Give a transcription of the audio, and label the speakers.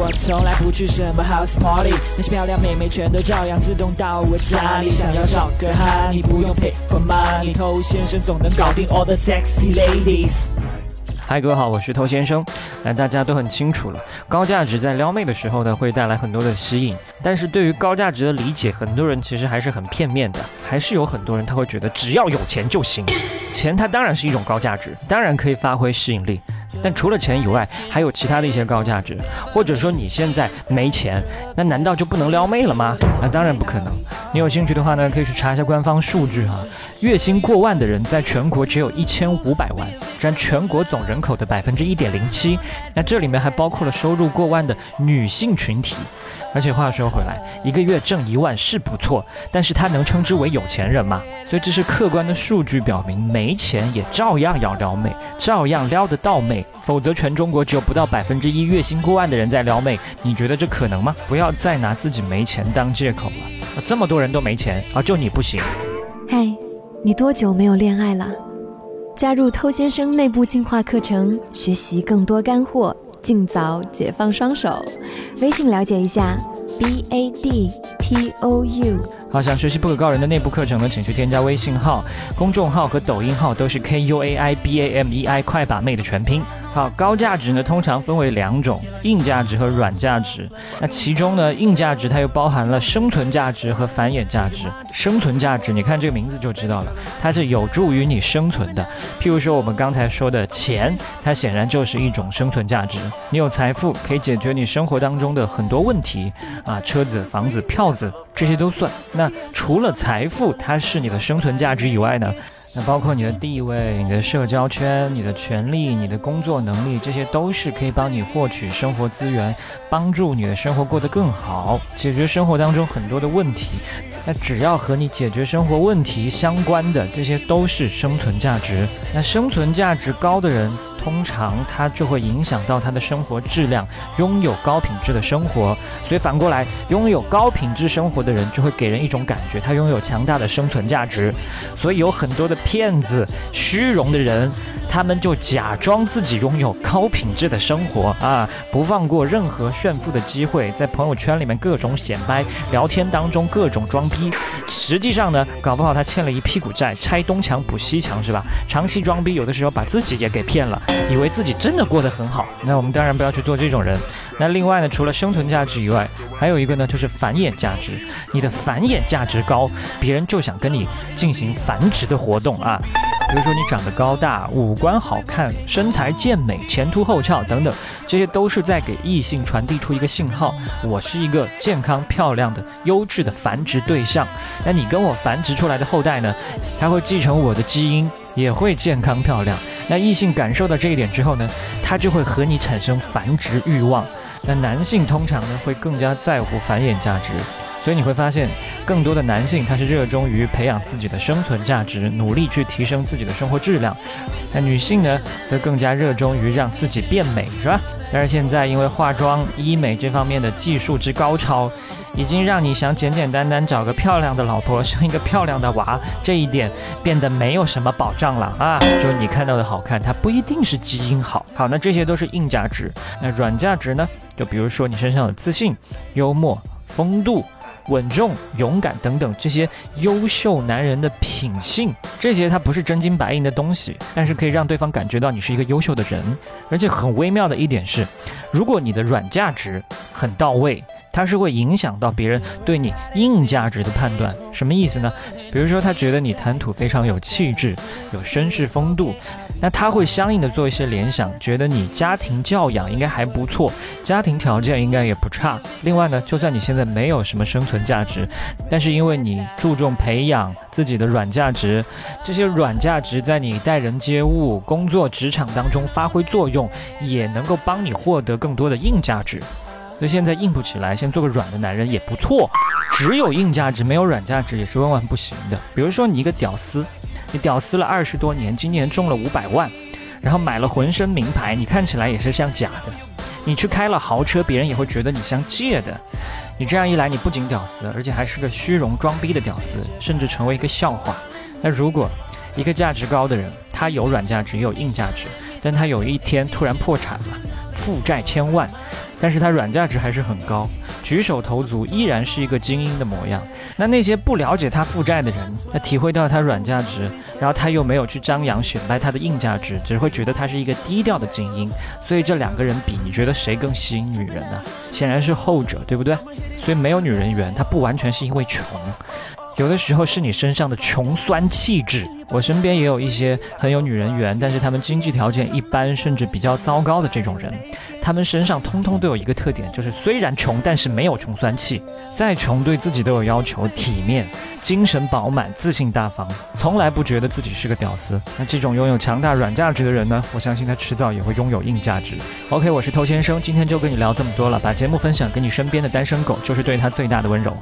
Speaker 1: 我从来不去什么 house party，那些漂亮妹妹全都照样自动到我家里。想要找个哈，你不用 pay for money，偷先生总能搞定 all the sexy ladies。
Speaker 2: 嗨，各位好，我是偷先生。那大家都很清楚了，高价值在撩妹的时候呢，会带来很多的吸引。但是对于高价值的理解，很多人其实还是很片面的，还是有很多人他会觉得只要有钱就行。钱它当然是一种高价值，当然可以发挥吸引力。但除了钱以外，还有其他的一些高价值。或者说你现在没钱，那难道就不能撩妹了吗？那当然不可能。你有兴趣的话呢，可以去查一下官方数据哈。月薪过万的人在全国只有一千五百万，占全国总人口的百分之一点零七。那这里面还包括了收入过万的女性群体。而且话说回来，一个月挣一万是不错，但是他能称之为有钱人吗？所以这是客观的数据表明，没钱也照样要撩妹，照样撩得到妹。否则全中国只有不到百分之一月薪过万的人在撩妹，你觉得这可能吗？不要再拿自己没钱当借口了。这么多人都没钱，啊，就你不行？
Speaker 3: 嗨。你多久没有恋爱了？加入偷先生内部进化课程，学习更多干货，尽早解放双手。微信了解一下：b a d t o u。
Speaker 2: 好，想学习不可告人的内部课程呢，请去添加微信号、公众号和抖音号，都是 k u a i b a m e i，快把妹的全拼。好，高价值呢通常分为两种，硬价值和软价值。那其中呢，硬价值它又包含了生存价值和繁衍价值。生存价值，你看这个名字就知道了，它是有助于你生存的。譬如说我们刚才说的钱，它显然就是一种生存价值。你有财富，可以解决你生活当中的很多问题啊，车子、房子、票子这些都算。那除了财富，它是你的生存价值以外呢？那包括你的地位、你的社交圈、你的权利、你的工作能力，这些都是可以帮你获取生活资源，帮助你的生活过得更好，解决生活当中很多的问题。那只要和你解决生活问题相关的，这些都是生存价值。那生存价值高的人。通常它就会影响到他的生活质量，拥有高品质的生活。所以反过来，拥有高品质生活的人就会给人一种感觉，他拥有强大的生存价值。所以有很多的骗子、虚荣的人，他们就假装自己拥有高品质的生活啊，不放过任何炫富的机会，在朋友圈里面各种显摆，聊天当中各种装逼。实际上呢，搞不好他欠了一屁股债，拆东墙补西墙是吧？长期装逼，有的时候把自己也给骗了。以为自己真的过得很好，那我们当然不要去做这种人。那另外呢，除了生存价值以外，还有一个呢，就是繁衍价值。你的繁衍价值高，别人就想跟你进行繁殖的活动啊。比如说你长得高大，五官好看，身材健美，前凸后翘等等，这些都是在给异性传递出一个信号：我是一个健康漂亮的优质的繁殖对象。那你跟我繁殖出来的后代呢，他会继承我的基因，也会健康漂亮。那异性感受到这一点之后呢，他就会和你产生繁殖欲望。那男性通常呢会更加在乎繁衍价值，所以你会发现，更多的男性他是热衷于培养自己的生存价值，努力去提升自己的生活质量。那女性呢，则更加热衷于让自己变美，是吧？但是现在因为化妆、医美这方面的技术之高超。已经让你想简简单单找个漂亮的老婆生一个漂亮的娃，这一点变得没有什么保障了啊！就你看到的好看，它不一定是基因好。好，那这些都是硬价值。那软价值呢？就比如说你身上的自信、幽默、风度、稳重、勇敢等等这些优秀男人的品性，这些他不是真金白银的东西，但是可以让对方感觉到你是一个优秀的人。而且很微妙的一点是，如果你的软价值很到位。它是会影响到别人对你硬价值的判断，什么意思呢？比如说他觉得你谈吐非常有气质，有绅士风度，那他会相应的做一些联想，觉得你家庭教养应该还不错，家庭条件应该也不差。另外呢，就算你现在没有什么生存价值，但是因为你注重培养自己的软价值，这些软价值在你待人接物、工作职场当中发挥作用，也能够帮你获得更多的硬价值。所以现在硬不起来，先做个软的男人也不错。只有硬价值没有软价值也是万万不行的。比如说你一个屌丝，你屌丝了二十多年，今年中了五百万，然后买了浑身名牌，你看起来也是像假的。你去开了豪车，别人也会觉得你像借的。你这样一来，你不仅屌丝，而且还是个虚荣装逼的屌丝，甚至成为一个笑话。那如果一个价值高的人，他有软价值也有硬价值，但他有一天突然破产了，负债千万。但是他软价值还是很高，举手投足依然是一个精英的模样。那那些不了解他负债的人，那体会到他软价值，然后他又没有去张扬显摆他的硬价值，只会觉得他是一个低调的精英。所以这两个人比，你觉得谁更吸引女人呢？显然是后者，对不对？所以没有女人缘，他不完全是因为穷。有的时候是你身上的穷酸气质。我身边也有一些很有女人缘，但是他们经济条件一般，甚至比较糟糕的这种人，他们身上通通都有一个特点，就是虽然穷，但是没有穷酸气。再穷，对自己都有要求，体面，精神饱满，自信大方，从来不觉得自己是个屌丝。那这种拥有强大软价值的人呢？我相信他迟早也会拥有硬价值。OK，我是偷先生，今天就跟你聊这么多了。把节目分享给你身边的单身狗，就是对他最大的温柔。